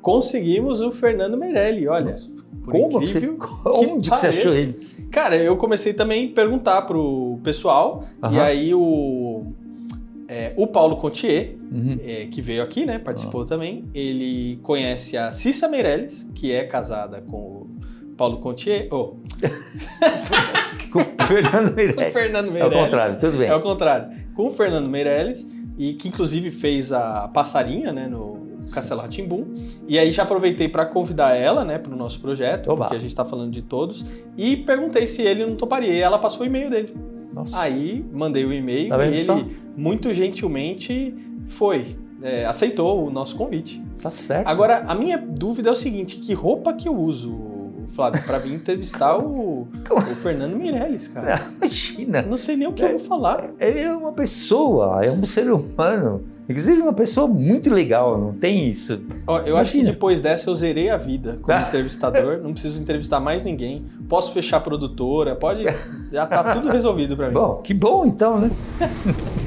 conseguimos o Fernando Meirelli, olha. Como? incrível Você, onde que, você achou ele? Cara, eu comecei também a perguntar pro pessoal, Aham. e aí o, é, o Paulo Contier, Uhum. é, que veio aqui, né, participou também, ele conhece a Cissa Meirelles, que é casada com o Paulo Contier, oh, Com o Fernando Meirelles. o Fernando É o Meirelles. contrário, tudo bem. É o contrário. Com o Fernando Meirelles, e que inclusive fez a passarinha, né, no Castelo Ratimbum. E aí já aproveitei para convidar ela, né, para o nosso projeto, Oba. porque a gente está falando de todos, e perguntei se ele não toparia. E ela passou o e-mail dele. Nossa. Aí mandei o e-mail Tá e ele só? muito gentilmente foi, é, aceitou o nosso convite. Tá certo. Agora, a minha dúvida é o seguinte: que roupa que eu uso, Flávio, para vir entrevistar o, o Fernando Meirelles, cara? Imagina. Eu não sei nem o que eu vou falar. Ele é uma pessoa, é um ser humano. Inclusive, uma pessoa muito legal, não tem isso. Ó, eu acho que Imagina. depois dessa eu zerei a vida como Ah. entrevistador. Não preciso entrevistar mais ninguém. Posso fechar a produtora, pode. Já tá tudo resolvido pra mim. Bom, que bom então, né?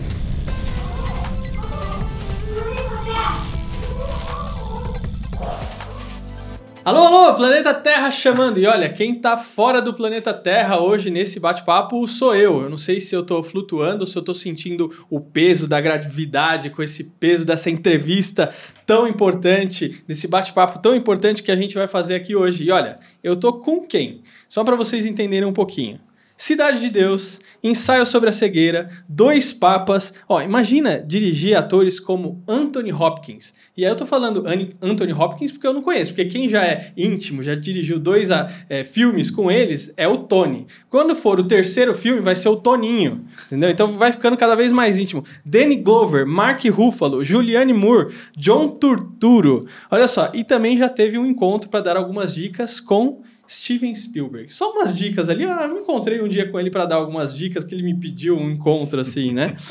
Alô, alô, Planeta Terra chamando. E olha, quem tá fora do planeta Terra hoje nesse bate-papo sou eu. Eu não sei se eu tô flutuando se eu tô sentindo o peso da gravidade com esse peso dessa entrevista tão importante, desse bate-papo tão importante que a gente vai fazer aqui hoje. E olha, eu tô com quem? Só para vocês entenderem um pouquinho. Cidade de Deus, Ensaio sobre a Cegueira, Dois Papas. Ó, imagina dirigir atores como Anthony Hopkins. E aí eu tô falando Anthony Hopkins porque eu não conheço, porque quem já é íntimo, já dirigiu dois ah, é, filmes com eles, é o Tony. Quando for o terceiro filme, vai ser o Toninho, entendeu? Então vai ficando cada vez mais íntimo. Danny Glover, Mark Ruffalo, Julianne Moore, John Turturro. Olha só, e também já teve um encontro para dar algumas dicas com Steven Spielberg. Só umas dicas ali. Ah, eu me encontrei um dia com ele para dar algumas dicas que ele me pediu um encontro assim, né?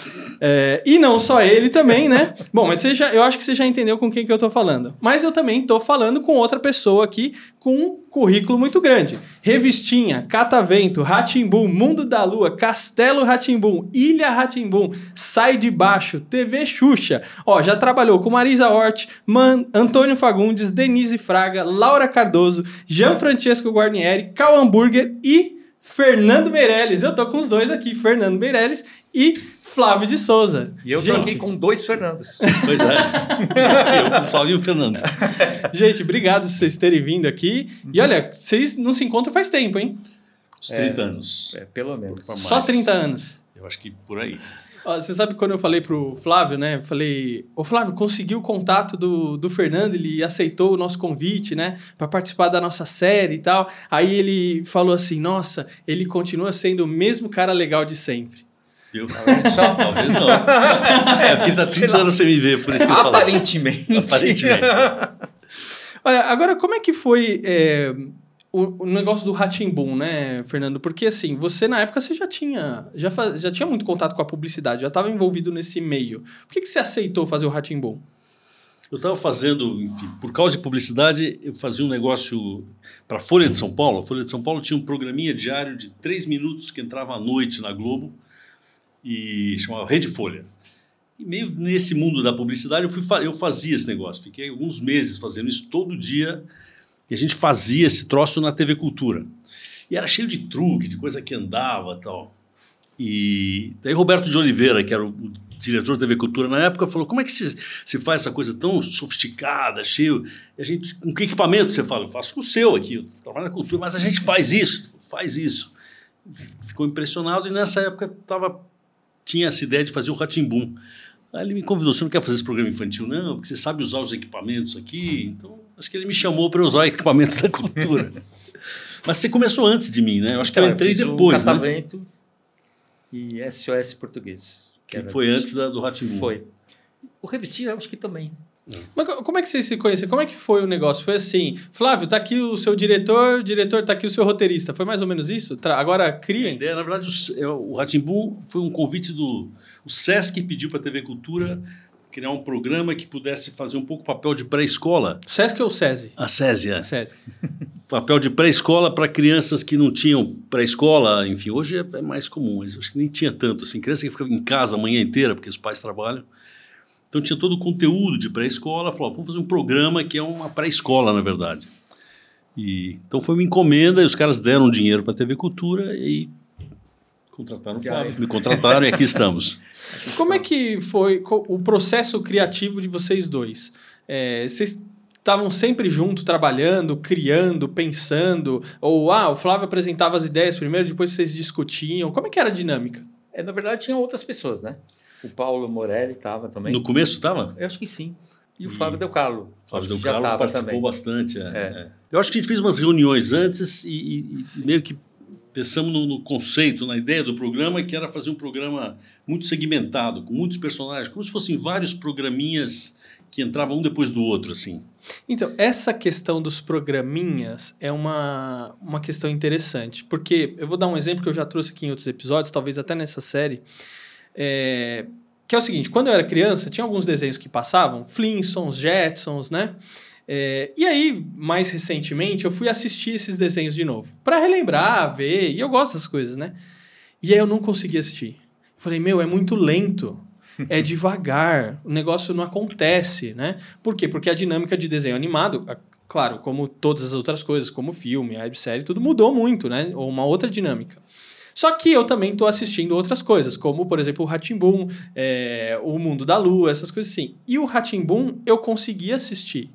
É, e não só ele também, né? Bom, mas você já, eu acho que você já entendeu com quem que eu tô falando. Mas eu também tô falando com outra pessoa aqui com currículo muito grande. Revistinha, Catavento, Ratimbum, Mundo da Lua, Castelo Ratimbum, Ilha Ratimbum, Sai de Baixo, TV Xuxa. Ó, já trabalhou com Marisa Hort, Man, Antônio Fagundes, Denise Fraga, Laura Cardoso, Jean Francesco Guarnieri, Cal Hamburger e Fernando Meirelles. Eu tô com os dois aqui, Fernando Meirelles e Flávio de Souza. E eu tô Gente, aqui com dois Fernandos. Pois é. Eu, o Flávio e o Fernando. Gente, obrigado por vocês terem vindo aqui. E olha, vocês não se encontram faz tempo, hein? Os 30 anos. É, pelo menos. Só mais. 30 anos. Eu acho que por aí. Ó, Você sabe quando eu falei pro Flávio, né? Eu falei, ô Flávio, conseguiu o contato do, do Fernando, ele aceitou o nosso convite, né? Pra participar da nossa série e tal. Aí ele falou assim: nossa, ele continua sendo o mesmo cara legal de sempre. Eu, talvez não. É, porque tá 30 anos sem me ver, por isso que eu falo assim. Aparentemente. Aparentemente. Olha, agora como é que foi é, o, o negócio do Ratimbum, né, Fernando? Porque assim, você na época você já tinha, já, fa- já tinha muito contato com a publicidade, já estava envolvido nesse meio. Por que, que você aceitou fazer o Ratimbum? Eu estava fazendo, enfim, por causa de publicidade, eu fazia um negócio para a Folha de São Paulo. A Folha de São Paulo tinha um programinha diário de três minutos que entrava à noite na Globo e chamava Rede Folha. E meio nesse mundo da publicidade, eu, fui, eu fazia esse negócio. Fiquei alguns meses fazendo isso todo dia e a gente fazia esse troço na TV Cultura. E era cheio de truque, de coisa que andava tal. E daí Roberto de Oliveira, que era o, diretor da TV Cultura na época, falou: como é que se, se faz essa coisa tão sofisticada, cheio. A gente, com que equipamento você fala? Eu faço com o seu aqui, eu trabalho na cultura, mas a gente faz isso, faz isso. Ficou impressionado e nessa época tava, tinha essa ideia de fazer o Ratimbum. Aí ele me convidou: você não quer fazer esse programa infantil? Não, porque você sabe usar os equipamentos aqui. Então, acho que ele me chamou para usar equipamentos da cultura. Mas você começou antes de mim, né? Eu acho que eu entrei depois, né? Catavento e SOS Português. Que era- foi antes da, do Ratimbum. Foi. O Revistinha, eu acho que também. Mas co- como é que vocês se conheceram? Como é que foi o negócio? Foi assim, Flávio, tá aqui o seu diretor, diretor, tá aqui o seu roteirista. Foi mais ou menos isso? Tra- Agora A criem. ideia, na verdade, o- é, o Ratimbum foi um convite do. O Sesc pediu para a TV Cultura criar um programa que pudesse fazer um pouco papel de pré-escola. Sesc ou SESI? A Césia. Sesc. Papel de pré-escola para crianças que não tinham pré-escola. Enfim, hoje é, é mais comum, mas acho que nem tinha tanto. Assim, criança que fica em casa a manhã inteira porque os pais trabalham. Então tinha todo o conteúdo de pré-escola. Falou, vamos fazer um programa que é uma pré-escola, na verdade. E, então foi uma encomenda e os caras deram dinheiro para a TV Cultura e contrataram o Flávio. Me contrataram e aqui estamos. Como é que foi o processo criativo de vocês dois? É, vocês estavam sempre juntos, trabalhando, criando, pensando? Ou, ah, o Flávio apresentava as ideias primeiro, depois vocês discutiam? Como é que era a dinâmica? É, na verdade, tinha outras pessoas, né? O Paulo Morelli estava também. No começo estava? Eu acho que sim. E o Flávio Del Carlo. O Flávio Del Carlo participou também. bastante. É, é. É. Eu acho que a gente fez umas reuniões antes e, e, e meio que pensamos no, no, conceito, na ideia do programa, que era fazer um programa muito segmentado, com muitos personagens, como se fossem vários programinhas que entravam um depois do outro, assim. Então, essa questão dos programinhas é uma, uma questão interessante, porque eu vou dar um exemplo que eu já trouxe aqui em outros episódios, talvez até nessa série, é, que é o seguinte, quando eu era criança, tinha alguns desenhos que passavam, Flintstones, Jetsons, né? É, e aí, mais recentemente, eu fui assistir esses desenhos de novo, para relembrar, ver, e eu gosto das coisas, né? E aí eu não consegui assistir. Eu falei, meu, é muito lento é devagar, o negócio não acontece, né? Por quê? Porque a dinâmica de desenho animado, claro, como todas as outras coisas, como filme, websérie, tudo mudou muito, né? Ou uma outra dinâmica. Só que eu também estou assistindo outras coisas, como, por exemplo, o Ratimbun, é, o Mundo da Lua, essas coisas assim. E o Ratimbun eu consegui assistir.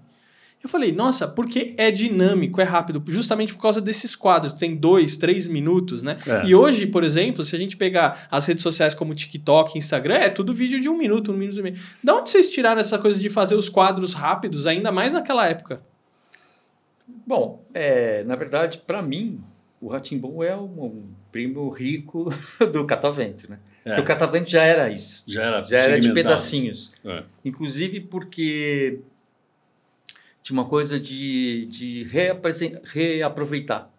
Eu falei, nossa, porque é dinâmico, é rápido, justamente por causa desses quadros, tem dois, três minutos, né? É. E hoje, por exemplo, se a gente pegar as redes sociais como TikTok, Instagram, é tudo vídeo de um minuto, um minuto e meio. Da onde vocês tiraram essa coisa de fazer os quadros rápidos, ainda mais naquela época? Bom, é, na verdade, para mim, o Ratimbum é um, um, primo rico do Catavento, né? É. O Catavento já era isso. Já era Já era de pedacinhos. É. Inclusive porque tinha uma coisa de, de reaproveitar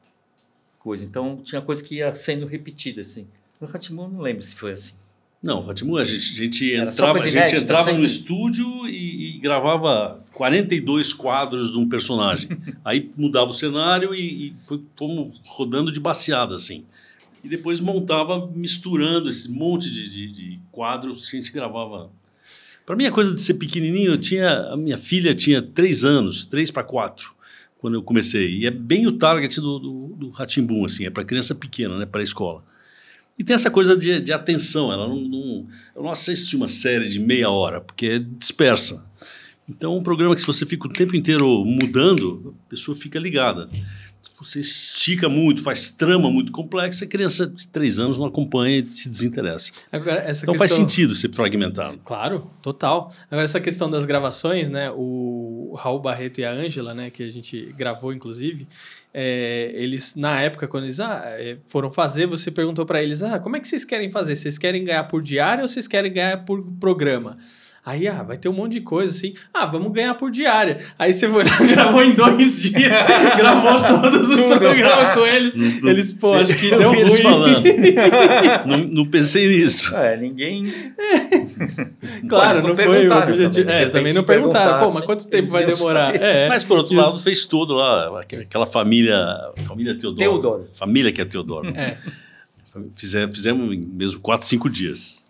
coisa. Então, tinha coisa que ia sendo repetida, assim. No Ratimu, não lembro se foi assim. Não, Ratimu, a gente, a gente entrava, a gente entrava no estúdio e, e, gravava 42 quadros de um personagem. Aí mudava o cenário e, e foi, fomos rodando de baseada, assim. E depois montava misturando esse monte de, de, de quadros, a gente gravava para mim, a coisa de ser pequenininho, eu tinha, a minha filha tinha três anos, três para quatro, quando eu comecei. E é bem o target do, do, do Ratimbum, assim, é para criança pequena, né, para a escola. E tem essa coisa de, de atenção, ela não, não, eu não assisto uma série de meia hora, porque é dispersa. Então, um programa que se você fica o tempo inteiro mudando, a pessoa fica ligada você estica muito, faz trama muito complexa, a criança de três anos não acompanha e se desinteressa. Agora, então questão... faz sentido ser fragmentado. Claro, total. Agora, essa questão das gravações, né? O Raul Barreto e a Ângela, né, que a gente gravou, inclusive, é, eles, na época, quando eles ah, é, foram fazer, você perguntou para eles: ah, como é que vocês querem fazer? Vocês querem ganhar por diário ou vocês querem ganhar por programa? Aí, ah, vai ter um monte de coisa assim. Ah, vamos ganhar por diária. Aí você foi lá, gravou em dois dias, gravou todos os programas com eles. Eles, pô, acho que deu ruim. Eles falando. não, não pensei nisso. É, ninguém. claro, não, não foi o objetivo. Também, é, também não perguntaram. Pô, mas quanto tempo vai demorar? É, mas por outro lado, fez tudo lá. Aquela família. Família Teodoro. Teodoro. Família que é Teodoro. É. Fizemos, fizemos mesmo quatro, cinco dias.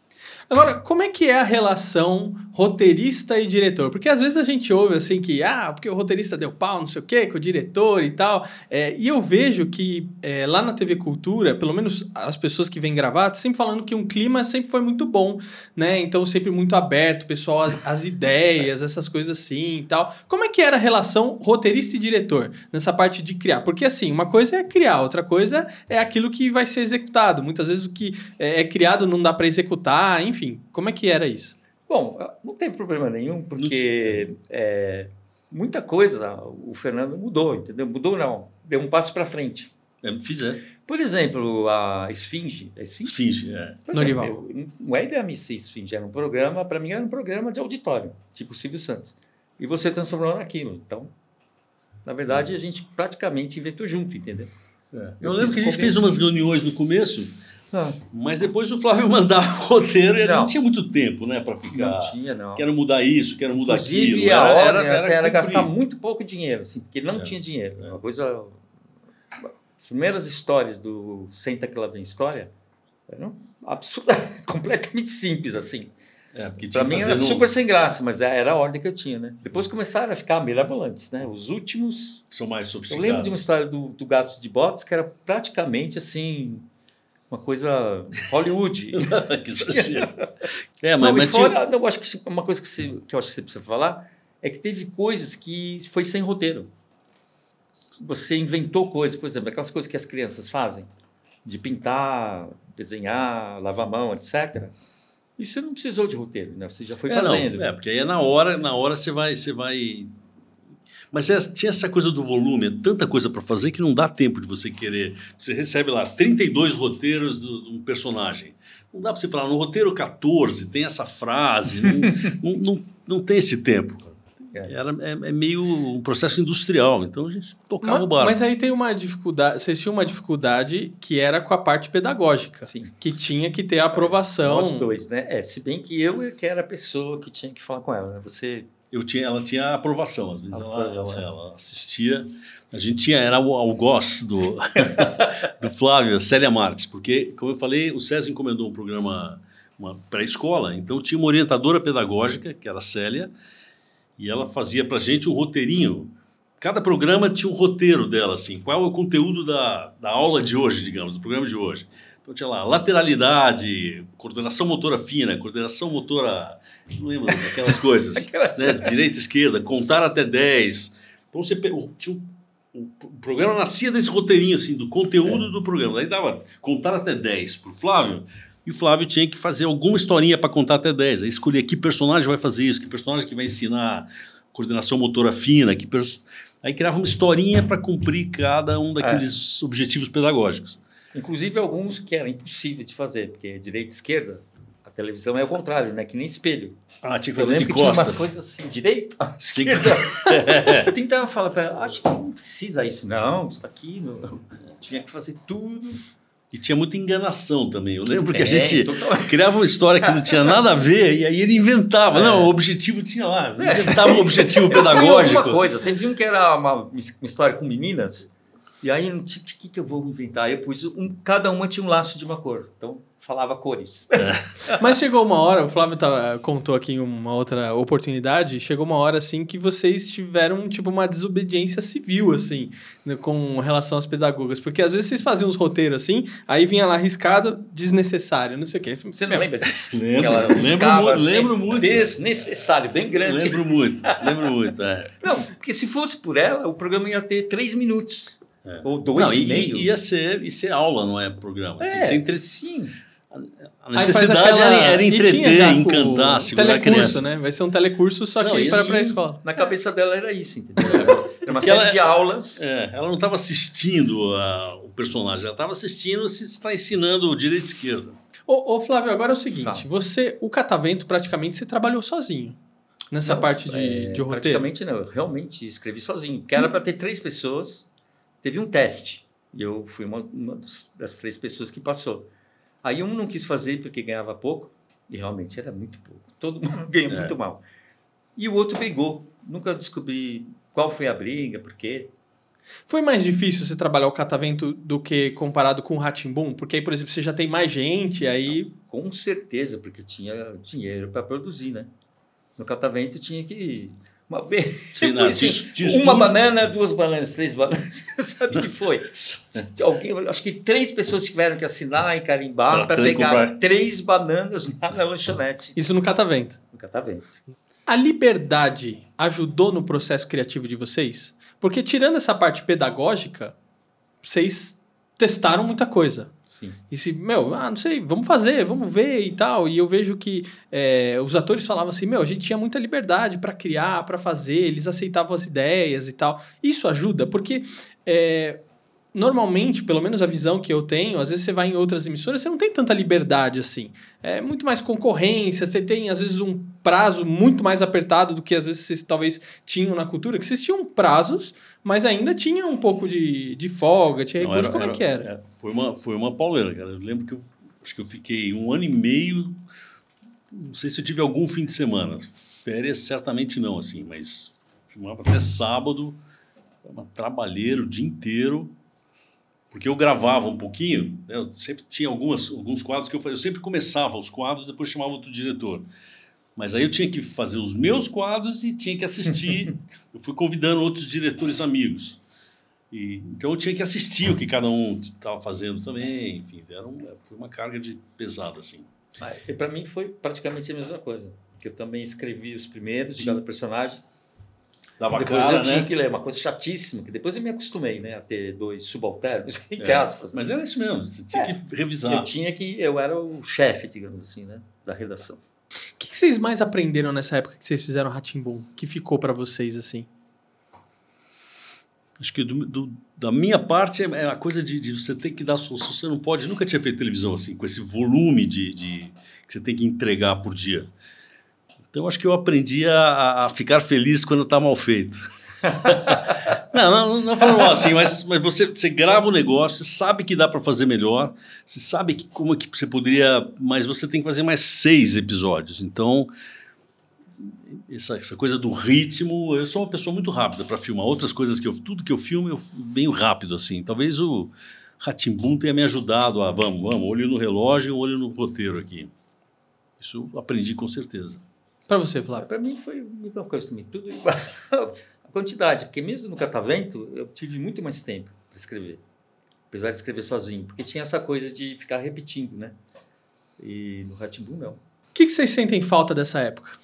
Agora, como é que é a relação roteirista e diretor? Porque às vezes a gente ouve assim que, ah, porque o roteirista deu pau, não sei o quê, com o diretor e tal. É, e eu vejo que é, lá na TV Cultura, pelo menos as pessoas que vêm gravar, sempre falando que um clima sempre foi muito bom, né? Então sempre muito aberto, pessoal, as, as ideias, essas coisas assim e tal. Como é que era a relação roteirista e diretor nessa parte de criar? Porque assim, uma coisa é criar, outra coisa é aquilo que vai ser executado. Muitas vezes o que é, é criado não dá para executar, enfim enfim, como é que era isso? Bom, não tem problema nenhum, porque é, muita coisa o Fernando mudou, entendeu? Mudou não, deu um passo para frente. É, fizer. Por exemplo, a Esfinge. A Esfinge, Esfinge é. Não é ideia ser Esfinge, era um programa, para mim era um programa de auditório, tipo Silvio Santos. E você transformou naquilo. Então, na verdade, é. a gente praticamente inventou junto, entendeu? É. Eu, Eu lembro que a gente fez umas reuniões no começo ah. Mas depois o Flávio mandava o roteiro e não. não tinha muito tempo, né, para ficar. Não tinha, não. Quero mudar isso, quero mudar Inclusive, aquilo. A era, ordem, era, era, era gastar muito pouco dinheiro, assim, porque ele não é. tinha dinheiro. É. Uma coisa. As primeiras histórias do Senta que lá vem história eram absurdas, completamente simples, assim. É, que mim era no- super sem graça, mas era a ordem que eu tinha, né? Depois começaram a ficar mirabolantes, né? Os últimos. São mais Eu sofisticados. lembro de uma história do, do Gato de Botas que era praticamente assim. Uma coisa Hollywood. que exagero. É, mas, não, mas tinha- fora, não, eu acho que uma coisa que, você, que eu acho que você precisa falar é que teve coisas que foi sem roteiro. Você inventou coisas, por exemplo, aquelas coisas que as crianças fazem, de pintar, desenhar, lavar a mão, etc. Isso não precisou de roteiro, né? Você já foi É, não, fazendo. é, porque aí é na hora, na hora você vai, você vai. Mas é- tinha essa coisa do volume, é tanta coisa para fazer que não dá tempo de você querer. Você recebe lá 32 roteiros de um personagem. Não dá para você falar, no roteiro 14 tem essa frase, não, não, não, não tem esse tempo. É. Era, é, é meio um processo industrial, então a gente tocava Ma- o barco. Mas aí tem uma dificuldade. Vocês tinham uma dificuldade que era com a parte pedagógica. Sim. Que tinha que ter a aprovação. Nós dois, né? É, se bem que eu que era a pessoa que tinha que falar com ela, né? Você Eu tinha, ela tinha aprovação, às vezes ela, ela, Aprovação. ela assistia. A gente tinha, era o algoz do, do Flávio, a Célia Marques, porque, como eu falei, o César encomendou um programa uma pré-escola, então tinha uma orientadora pedagógica, que era a Célia, e ela fazia para gente um roteirinho. Cada programa tinha um roteiro dela, assim, qual é o conteúdo da, da aula de hoje, digamos, do programa de hoje. Então tinha lá lateralidade, coordenação motora fina, coordenação motora. Não lembro daquelas coisas. Aquelas- né? Direita, esquerda, contar até 10. Então você tinha um- o, programa nascia desse roteirinho, assim, do conteúdo do programa. Daí dava contar até 10 para o Flávio. E o Flávio tinha que fazer alguma historinha para contar até 10. Aí escolher que personagem vai fazer isso, que personagem que vai ensinar coordenação motora fina, que pers- aí criava uma historinha para cumprir cada um daqueles objetivos pedagógicos. Inclusive alguns que era impossível de fazer, porque direita e esquerda, a televisão é o contrário, né? Que nem espelho. Ah, tinha que fazer de que tinha umas costas. coisas assim, direita, que- esquerda. Eu tentava falar para ela, acho que não precisa isso. Não, isso tá aqui. Não. Tinha que fazer tudo. E tinha muita enganação também. Eu lembro que a É, gente total- criava uma história que não tinha nada a ver e aí ele inventava. É. Não, o objetivo tinha lá. Inventava um objetivo pedagógico. alguma coisa. Teve um que era uma, uma história com meninas. E aí, o que, que, que eu vou inventar? Eu pus, um, cada uma tinha um laço de uma cor. Então, falava cores. Mas chegou uma hora, o Flávio tava- contou aqui em uma outra oportunidade, chegou uma hora assim que vocês tiveram tipo uma desobediência civil assim, né, com relação às pedagogas, porque às vezes vocês faziam uns roteiros assim, aí vinha lá arriscado, desnecessário, não sei o quê. Você não lembra disso? Lembro, Aquela lembro, muito, assim, lembro muito. Desnecessário, bem grande. Lembro muito, lembro muito. é. Não, porque se fosse por ela, o programa ia ter três minutos. É. Ou dois Não, e, e, meio. ia ser, ia ser aula, não é programa. Tinha que ser entre... sim. A necessidade aquela- era, entreter, encantar, o segurar a telecurso, criança. né? Vai ser um telecurso só que isso para a escola. Na cabeça dela era isso, entendeu? Era uma, era uma série ela- de aulas. É, ela não estava assistindo a- o personagem, ela estava assistindo se está ensinando direita e esquerda. Ô, ô, Flávio, agora é o seguinte, Fala. você, o catavento praticamente você trabalhou sozinho nessa Não, parte de, é, de roteiro. Praticamente não, eu realmente escrevi sozinho. Porque era para ter três pessoas, teve um teste. E eu fui uma, uma das três pessoas que passou. Aí um não quis fazer porque ganhava pouco, e realmente era muito pouco. Todo mundo ganha É. muito mal. E o outro brigou. Nunca descobri qual foi a briga, por quê. Foi mais difícil você trabalhar o catavento do que comparado com o Ratimbum? Porque aí, por exemplo, você já tem mais gente, aí. Com certeza, porque tinha dinheiro para produzir, né? No catavento tinha que. Uma vez. Sim, não, assim, tinha- tinha uma estúdio. banana, duas bananas, três bananas. Sabe o que foi? Alguém, acho que três pessoas tiveram que assinar e carimbar para Tratando de pegar comprar. três bananas lá na lanchonete. Isso no catavento. No catavento. A liberdade ajudou no processo criativo de vocês? Porque tirando essa parte pedagógica, vocês testaram muita coisa. Sim. E se, meu, ah, não sei, vamos fazer, vamos ver e tal. E eu vejo que é, os atores falavam assim, meu, a gente tinha muita liberdade para criar, para fazer, eles aceitavam as ideias e tal. Isso ajuda, porque é, normalmente, pelo menos a visão que eu tenho, às vezes você vai em outras emissoras, você não tem tanta liberdade assim. É muito mais concorrência, você tem às vezes um prazo muito mais apertado do que às vezes vocês talvez tinham na cultura, que vocês tinham prazos, mas ainda tinha um pouco de, de folga, tinha Não, recurso, como é que era? é, foi, uma, foi uma pauleira, cara. Eu lembro que eu acho que eu fiquei um ano e meio. Não sei se eu tive algum fim de semana. Férias, certamente não, assim, mas filmava até sábado, uma trabalheiro o dia inteiro. Porque eu gravava um pouquinho, né, eu sempre tinha algumas, alguns quadros que eu fazia. Eu sempre começava os quadros, depois chamava outro diretor. Mas aí eu tinha que fazer os meus quadros e tinha que assistir. eu fui convidando outros diretores amigos. E, então eu tinha que assistir o que cada um estava fazendo também. Enfim, era um, foi uma carga de pesada assim. E para mim foi praticamente a mesma coisa. Porque eu também escrevi os primeiros de cada personagem. Dava depois cara, eu tinha né? que ler, uma coisa chatíssima, que depois eu me acostumei, né? A ter dois subalternos, entre É, aspas. Mas era isso mesmo, você tinha É. que revisar. Eu tinha que, eu era o chefe, digamos assim, né? Da redação. O que, que vocês mais aprenderam nessa época que vocês fizeram Ratimbum? Que ficou pra vocês assim? Acho que do- do- da minha parte é a coisa de, de você ter que dar solução. Você não pode, nunca tinha feito televisão assim, com esse volume de, de- que você tem que entregar por dia. Então acho que eu aprendi a, a ficar feliz quando está mal feito. não, não, não falando assim, mas, mas você, você grava o negócio, você sabe que dá para fazer melhor, você sabe que, como que você poderia, mas você tem que fazer mais seis episódios. Então essa, essa coisa do ritmo, eu sou uma pessoa muito rápida para filmar. Outras coisas que eu, tudo que eu filmo, eu bem rápido assim. Talvez o Ratimbum tenha me ajudado a, vamos, vamos, olho no relógio, olho no roteiro aqui. Isso aprendi com certeza. Pra você, Flávio. Para mim foi a mesma coisa também, tudo igual. A quantidade, porque mesmo no Catavento eu tive muito mais tempo para escrever. Apesar de escrever sozinho, porque tinha essa coisa de ficar repetindo, né? E no Ratimbu não. O que, que vocês sentem falta dessa época?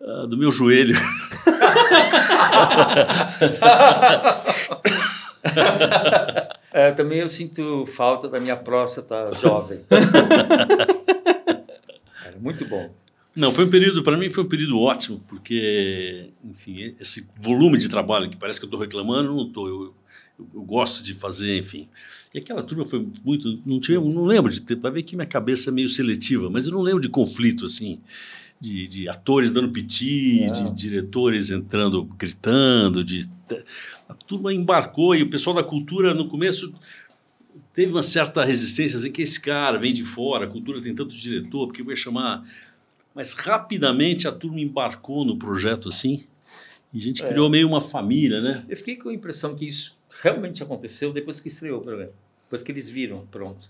Ah, do meu joelho. É, também eu sinto falta da minha próstata jovem. Era muito bom. Não, foi um período, para mim foi um período ótimo, porque, enfim, esse volume de trabalho que parece que eu estou reclamando, não estou. Eu, eu, eu gosto de fazer, enfim. E aquela turma foi muito. Não, tinha, não lembro de ter. Vai ver que minha cabeça é meio seletiva, mas eu não lembro de conflito, assim. De, de atores dando piti, de diretores entrando, gritando, de. A turma embarcou e o pessoal da cultura, no começo, teve uma certa resistência, assim, que esse cara vem de fora, a cultura tem tanto diretor, porque vai chamar. Mas rapidamente a turma embarcou no projeto assim, e a gente É. criou meio uma família, né? Eu fiquei com a impressão que isso realmente aconteceu depois que estreou o programa. Depois que eles viram, pronto.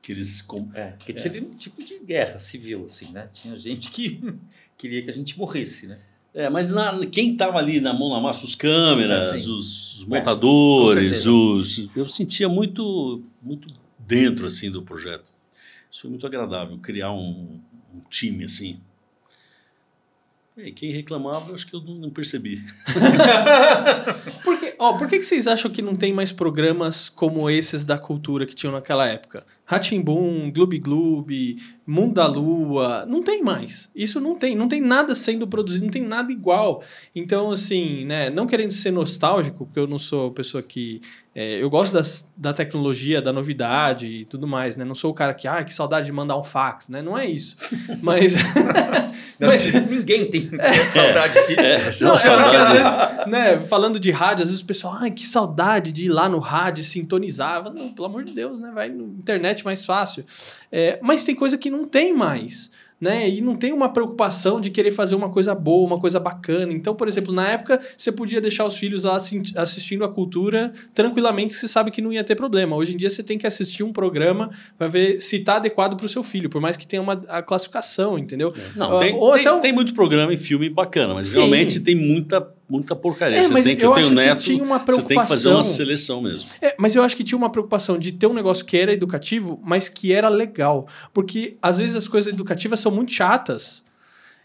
Que eles com- É, porque teve um tipo de guerra civil, assim, né? Tinha gente que queria que a gente morresse, né? É, mas na- quem estava ali na mão na massa, os câmeras, É, os, É, montadores, certeza. os, eu sentia muito, muito dentro assim do projeto. Isso foi muito agradável, criar um, um time assim. E quem reclamava, eu acho que eu não, não percebi. Por que, ó, por que, que vocês acham que não tem mais programas como esses da cultura que tinham naquela época? Ratimbum, Gloob Gloob, Mundo da Lua, não tem mais. Isso não tem, não tem nada sendo produzido, não tem nada igual. Então, assim, né, não querendo ser nostálgico, porque eu não sou pessoa que. é, eu gosto das, da tecnologia, da novidade e tudo mais, né? Não sou o cara que, ah, que saudade de mandar um fax, né? Não é isso. Mas. mas Ninguém tem saudade disso. É, é não, é às saudade. vezes, né, falando de rádio, às vezes o pessoal, ai, que saudade de ir lá no rádio e sintonizar. Não, pelo amor de Deus, né? Vai na internet mais fácil. É, mas tem coisa que não tem mais. Né? E não tem uma preocupação de querer fazer uma coisa boa, uma coisa bacana. Então, por exemplo, na época, você podia deixar os filhos lá assistindo a cultura tranquilamente, você sabe que não ia ter problema. Hoje em dia, você tem que assistir um programa para ver se está adequado para o seu filho, por mais que tenha uma a classificação, entendeu? Não, tem, Ou tem, então- tem muito programa e filme bacana, mas Sim. realmente tem muita, muita porcaria. É, você tem que acho que neto, uma você tem que fazer uma seleção mesmo. É, mas eu acho que tinha uma preocupação de ter um negócio que era educativo, mas que era legal. Porque às vezes as coisas educativas são muito chatas.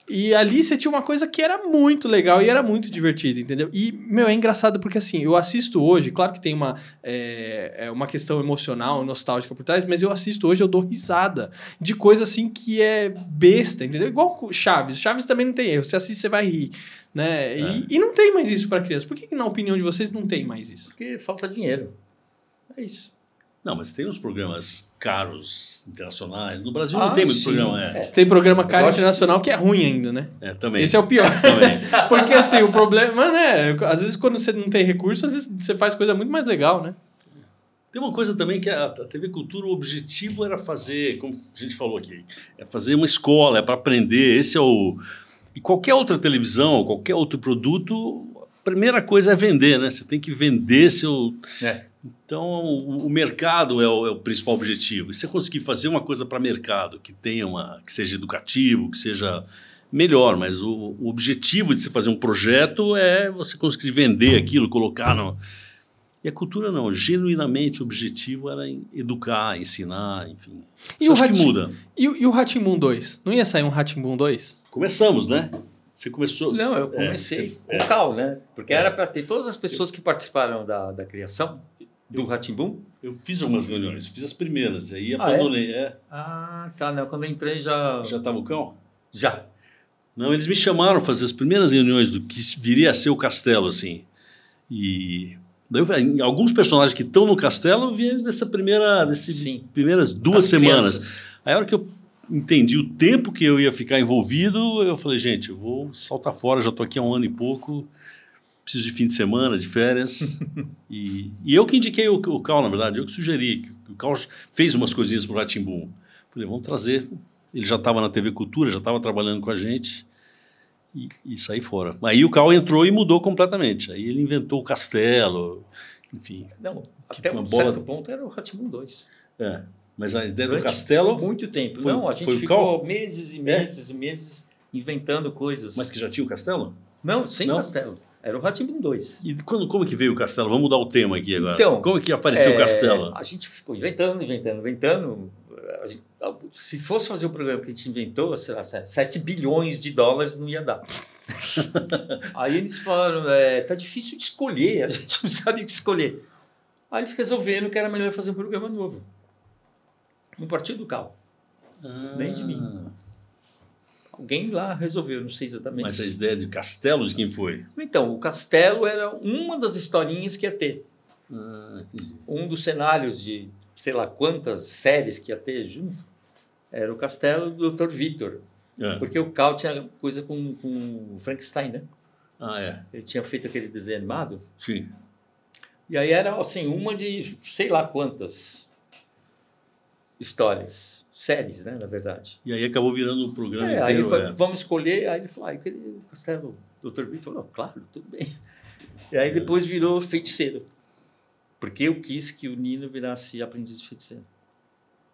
E ali você tinha uma coisa que era muito legal e era muito divertida, entendeu? E, meu, é engraçado porque assim, eu assisto hoje, claro que tem uma, é, é uma questão emocional, nostálgica por trás, mas eu assisto hoje, eu dou risada de coisa assim que é besta, entendeu? Igual Chaves. Chaves também não tem erro. Você assiste, você vai rir. Né? E, e não tem mais isso para criança. Por que, que, na opinião de vocês, não tem mais isso? Porque falta dinheiro. É isso. Não, mas tem uns programas caros, internacionais. No Brasil Ah, não tem muito sim. programa. É, Tem programa caro internacional que é ruim ainda, né? é, também. Esse é o pior. também. Porque assim, o problema, né? Às vezes quando você não tem recurso, às vezes você faz coisa muito mais legal, né? Tem uma coisa também que a a TV Cultura, o objetivo era fazer, como a gente falou aqui, é fazer uma escola, é para aprender. Esse é o. E qualquer outra televisão, qualquer outro produto, a primeira coisa é vender, né? Você tem que vender seu. É. Então, o, o mercado é o, é o, principal objetivo. E se você conseguir fazer uma coisa para mercado que tenha uma, que seja educativo, que seja melhor, mas o, o, objetivo de você fazer um projeto é você conseguir vender aquilo, colocar no. E a cultura não, genuinamente o objetivo era educar, ensinar, enfim. E Isso o que muda. E, e o Ratimbun 2? Não ia sair um Ratimbun 2? Começamos, né? Você começou. Não, eu é, comecei é, você, com é. Cal, né? Porque é. era para ter todas as pessoas que participaram da, da criação do Ratimbum. Eu fiz algumas reuniões, fiz as primeiras, aí ah, abandonei. É? Ah, tá, né? Quando eu entrei já. Já estava o cão? Já. Não, eles me chamaram para fazer as primeiras reuniões do que viria a ser o castelo, assim. E daí alguns personagens que estão no castelo vieram dessa primeira, dessas primeiras duas as semanas. Crianças. Aí a hora que eu entendi o tempo que eu ia ficar envolvido, eu falei, gente, eu vou saltar fora, já estou aqui há um ano e pouco, preciso de fim de semana, de férias. e, e, eu que indiquei o, o Cal, na verdade, eu que sugeri. O Cal fez umas coisinhas para o Ratimbum. Falei, vamos trazer ele já estava na TV Cultura, já estava trabalhando com a gente e, e saí fora. Aí o Cal entrou e mudou completamente. Aí ele inventou o castelo, enfim. Não, até um bola... certo ponto era o Ratimun 2. É, mas a ideia Durante do castelo... Muito tempo. Foi, Não, a gente ficou meses e meses é? e meses inventando coisas. Mas que já tinha o castelo? Não, sem Não? castelo. Era o Ratimbun 2. E quando, como que veio o castelo? Vamos mudar o tema aqui agora. Então, como que apareceu é, o castelo? A gente ficou inventando, inventando, inventando. Gente, se fosse fazer o programa que a gente inventou, sei lá, 7 bilhões de dólares não ia dar. Aí eles falaram, é, tá difícil de escolher, a gente não sabe o que escolher. Aí eles resolveram que era melhor fazer um programa novo. No Partido do Cal. Ah. Nem de mim. Alguém lá resolveu, não sei exatamente. Mas a ideia de castelo de quem foi? Então, o castelo era uma das historinhas que ia ter. Ah, um dos cenários de sei lá quantas séries que ia ter junto era o castelo do Dr. Victor. É. Porque o Cal tinha coisa com, com o Frankenstein, né? Ah, é. Ele tinha feito aquele desenho animado. Sim. E aí era, assim, uma de sei lá quantas histórias, séries, né, na verdade. E aí acabou virando um programa é, inteiro. Aí foi, é. vamos escolher, aí ele falou, ah, eu queria o castelo do Dr. Victor. Falou, claro, tudo bem. E aí depois virou feiticeiro. Porque eu quis que o Nino virasse aprendiz de feiticeiro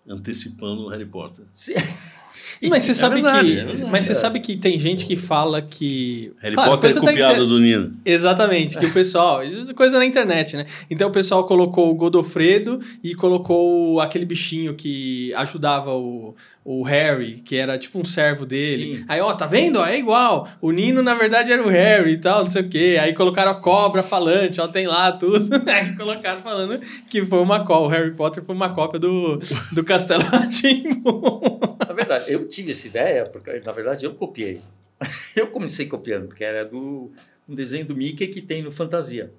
antecipando o Harry Potter. Sim. Sim. Mas você é sabe verdade, que, é mas você sabe que tem gente que fala que Harry claro, Potter é copiado inter... do Nino. Exatamente, que o pessoal, coisa na internet, né? Então o pessoal colocou o Godofredo e colocou aquele bichinho que ajudava o, o Harry, que era tipo um servo dele. Sim. Aí, ó, tá vendo? É igual. O Nino, na verdade, era o Harry e tal, não sei o quê. Aí colocaram a cobra falante, ó, tem lá tudo. Aí colocaram falando que foi uma cópia. O Harry Potter foi uma cópia do, do Castelo Rá-Tim-Bum. Na verdade, eu tive essa ideia, porque na verdade eu copiei. Eu comecei copiando, porque era do um desenho do Mickey que tem no Fantasia.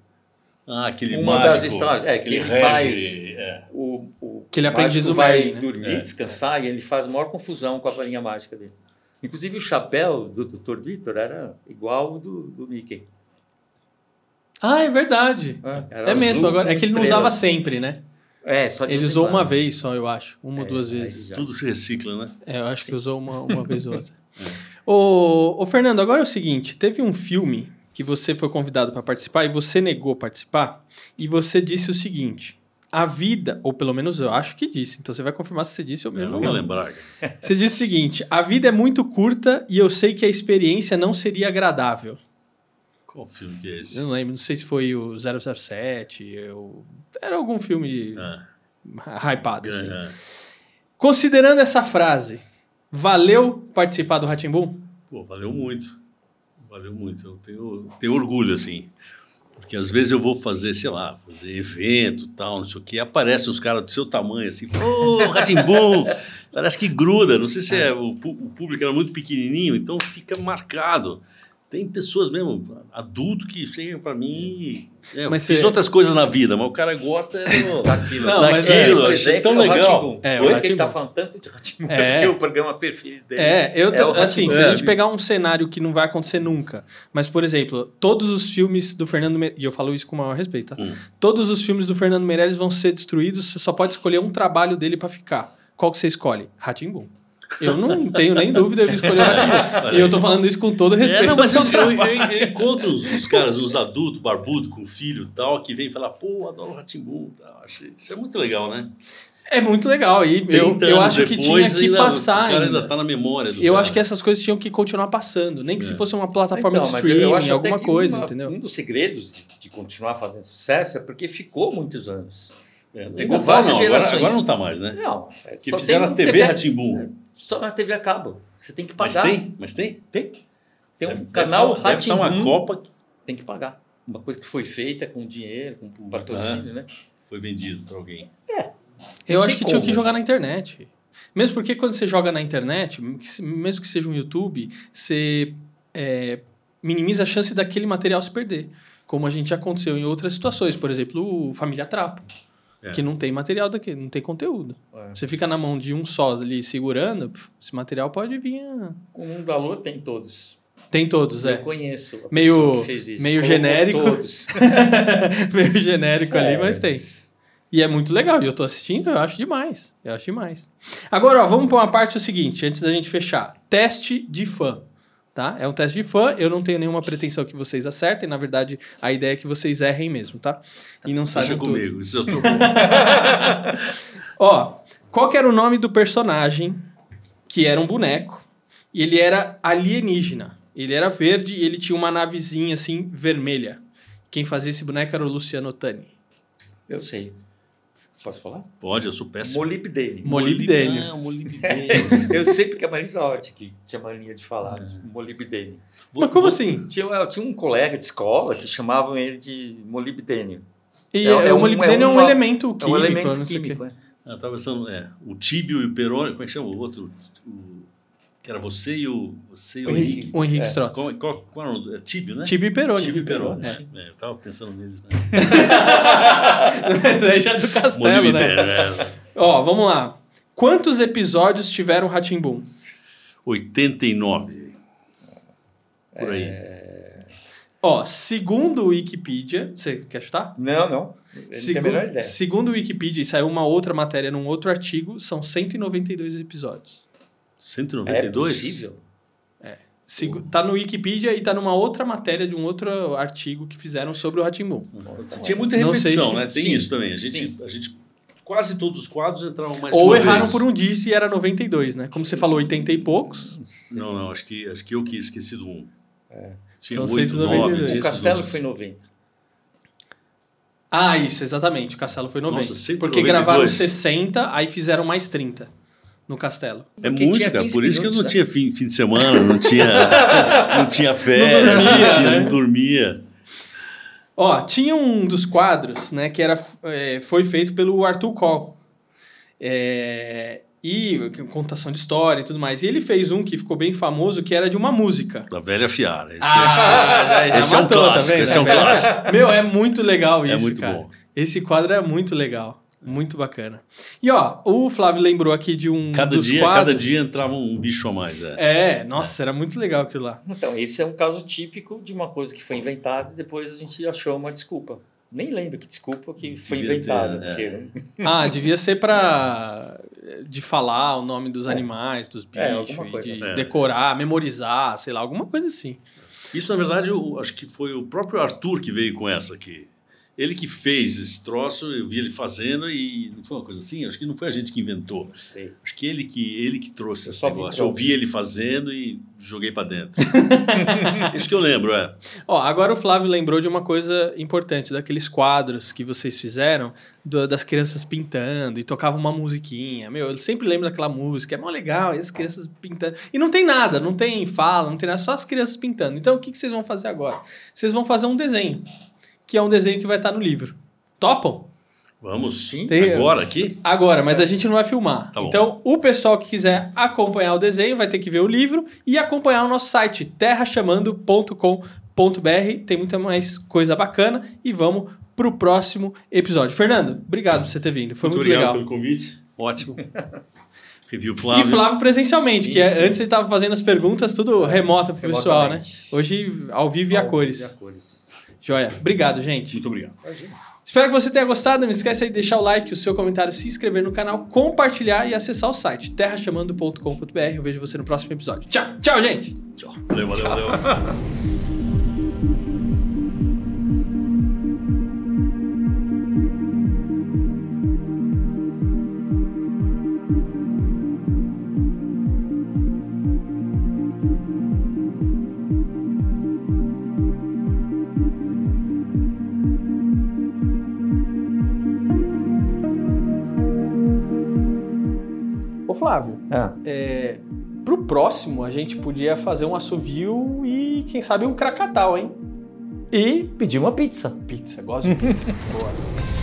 Ah, aquele Uma mágico, das histórias, é, que ele rege, faz é. o, o que ele aprende do vai né? dormir, é. descansar e ele faz a maior confusão com a varinha mágica dele. Inclusive o chapéu do Dr. Victor era igual do, do Mickey. Ah, é verdade. É, é mesmo, agora é que ele não usava sempre, né? É, só Ele usou uma vez só, eu acho. Uma ou é, duas vezes. Tudo se recicla, né? É, eu acho Sim. que usou uma, uma vez ou outra. é. ô, ô, Fernando, agora é o seguinte: teve um filme que você foi convidado para participar e você negou participar, e você disse o seguinte: a vida, ou pelo menos eu acho que disse, então você vai confirmar se você disse ou mesmo. Eu não vou lembrar. Você disse o seguinte: a vida é muito curta e eu sei que a experiência não seria agradável. Qual filme que é esse? Eu não lembro, não sei se foi o 007, eu... era algum filme ah. hypado, assim. Ah. Considerando essa frase, valeu participar do Ratimbum? Pô, valeu muito. Valeu muito. Eu tenho, tenho orgulho, assim. Porque às vezes eu vou fazer, sei lá, fazer evento tal, não sei o quê, aparecem os caras do seu tamanho, assim, ô, oh, Ratimbum! Parece que gruda. Não sei se é, o, o público era muito pequenininho, então fica marcado. Tem pessoas mesmo, adulto, que chegam para mim. É, mas fiz você... outras coisas na vida, mas o cara gosta do, daquilo. Não, daquilo, é, achei tão legal. É, Por isso que ele está falando tanto de Ratimbun, é. porque o programa perfeito dele. É, eu é assim, se a gente pegar um cenário que não vai acontecer nunca, mas, por exemplo, todos os filmes do Fernando Meirelles, e eu falo isso com o maior respeito, tá? Hum. Todos os filmes do Fernando Meirelles vão ser destruídos, você só pode escolher um trabalho dele para ficar. Qual que você escolhe? Ratimbum. Eu não tenho nem dúvida de escolher o Ratimbun. e eu tô falando isso com todo respeito. É, não, mas eu, eu, eu, eu encontro os, os caras, os adultos, barbudo, com filho e tal, que vêm falar, pô, adoro o Ratimbun. Tal. Achei- Isso é muito legal, né? É muito legal. E eu, 30 eu acho que tinha que ainda- passar O cara ainda. tá na memória do Eu cara. acho que essas coisas tinham que continuar passando. Nem que se É. fosse uma plataforma Então, de eu- eu streaming, alguma coisa, uma- entendeu? Um dos segredos de, de continuar fazendo sucesso é porque ficou muitos anos. É, Ainda igual- várias não, agora, agora não tá mais, né? Não, é, Que fizeram a TV Ratimbum. Só na TV a cabo. Você tem que Mas pagar. tem? Mas tem? Tem. Tem um Deve- canal deve deve tá uma Copa que tem que pagar. Uma coisa que foi feita com dinheiro, com patrocínio, né? foi vendido para alguém. Eu Não acho que tinha que como. jogar na internet. Mesmo porque quando você joga na internet, mesmo que seja um YouTube, você é, minimiza a chance daquele material se perder. Como a gente já aconteceu em outras situações. Por exemplo, o Família Trapo. É. Que não tem material daqui, não tem conteúdo. É. Você fica na mão de um só ali segurando, pf, esse material pode vir. a- Com um valor tem todos. Tem todos, Eu é. conheço. a Meio- pessoa que fez isso. meio genérico. Todos. Meio genérico ali, É, mas tem. E é muito legal. E eu tô assistindo, eu acho demais. Eu acho demais. Agora, ó, vamos para uma parte o seguinte, antes da gente fechar. Teste de fã. Tá? É um teste de fã, eu não tenho nenhuma pretensão que vocês acertem, na verdade, a ideia é que vocês errem mesmo, tá? E não Deixa saibam tudo. comigo. Isso eu tô... Ó, qual que era o nome do personagem que era um boneco e ele era alienígena? Ele era verde e ele tinha uma navezinha assim vermelha. Quem fazia esse boneco era o Luciano Tani. Eu sei. Posso falar? Pode, eu sou péssimo. Molibdênio. Molibdênio. Ah, molibdênio. Eu sei porque a Marisa Hort que tinha mania de falar É. de molibdênio. Mas como assim? Tinha, eu tinha um colega de escola que chamavam ele de molibdênio. E É- é, é o um- molibdênio é é um elemento É químico, um elemento não sei o quê. químico. né? Ah, tava pensando, é, o Tíbio e o Peroni, como é que chama o outro? O- que era você e o, você e o O Henrique. Henrique. O Henrique É. Strota. Qual, qual, qual era o é, Tíbio, né? Tibi e Peroni. Tíbio e Peroni. É. É, eu tava pensando neles. Né? Daí já é do castelo, né? Molibdênio, é. Ó, vamos lá. Quantos episódios tiveram Ratimbum? 89. Por aí. Ó, segundo o Wikipedia, você quer chutar? Não, não. Ele tem a Segu- menor ideia. Segundo o Wikipedia, e saiu uma outra matéria num outro artigo, são 192 episódios. 192? É possível? Segu- Tá no Wikipedia e tá numa outra matéria de um outro artigo que fizeram sobre o Ratimbum. Tinha muita repetição, se- né? Tem sim, isso também. A gente, sim. a gente, quase todos os quadros entravam mais que Ou erraram vez. por um dígito e era 92, né? Como você falou, 80 e poucos. Não, não, acho que, acho que eu que esqueci do 1. Tinha Então, 8, 9, 192. tinha O Castelo números. foi 90. Ah, isso, exatamente. O Castelo foi 90. Nossa, 192. Porque gravaram 60, aí fizeram mais 30 no Castelo. É muito, cara. 15 Por isso que eu não minutos, tinha fim, fim de semana, não tinha, não tinha férias, não, dormia, tinha, né? não dormia. Ó, tinha um dos quadros, né, que era, é, foi feito pelo Arthur Coll. É, e contação de história e tudo mais. E ele fez um que ficou bem famoso, que era de uma música. Da velha fiara. Esse Ah, já, esse é um clássico, esse é um clássico. Meu, é muito legal é, isso, é muito cara. bom. Esse quadro é muito legal. Muito bacana. E ó, o Flávio lembrou aqui de um Cada dos dia, quadros. cada dia entrava um bicho a mais. É. É, nossa, era muito legal aquilo lá. Então, esse é um caso típico de uma coisa que foi inventada e depois a gente achou uma desculpa. Nem lembro que desculpa que foi Devia ter, inventada. é. porque- Ah, devia ser pra de falar o nome dos animais, dos É, bichos, e de assim. decorar, memorizar, sei lá, alguma coisa assim. Isso, na verdade, eu acho que foi o próprio Arthur que veio com essa aqui. Ele que fez esse troço, eu vi ele fazendo e não foi uma coisa assim? Acho que não foi a gente que inventou. Sei. Acho que ele que, ele que trouxe Eu esse negócio. Eu vi ele fazendo e joguei para dentro. Isso que eu lembro, é. Ó, agora o Flávio lembrou de uma coisa importante, daqueles quadros que vocês fizeram, do- das crianças pintando e tocava uma musiquinha. Meu, eu sempre lembro daquela música, é mó legal, e as crianças pintando. E não tem nada, não tem fala, não tem nada, só as crianças pintando. Então o que, que vocês vão fazer agora? Vocês vão fazer um desenho, que é um desenho que vai estar no livro. Topam? Vamos, Sim. Tem- agora aqui? Agora, mas a gente não vai filmar. Tá então, o pessoal que quiser acompanhar o desenho vai ter que ver o livro e acompanhar o nosso site terrachamando.com.br. Tem muita mais coisa bacana e vamos pro próximo episódio. Fernando, obrigado por você ter vindo. Foi muito, obrigado legal. pelo convite. Ótimo. Review Flávio. E Flávio presencialmente, Sim, que é- sim. antes ele estava fazendo as perguntas tudo remoto pro pessoal, né? Hoje ao vivo e a Ao cores. vivo e a cores. Joia. Obrigado, gente. Muito obrigado. Espero que você tenha gostado. Não esquece aí de deixar o like, o seu comentário, se inscrever no canal, compartilhar e acessar o site terrachamando.com.br. Eu vejo você no próximo episódio. Tchau, tchau, gente. Tchau. Valeu, valeu, valeu. Ah, é, pro próximo a gente podia fazer um assovio e, quem sabe, um cracatal, hein? E pedir uma pizza. Pizza, gosto de pizza. Boa.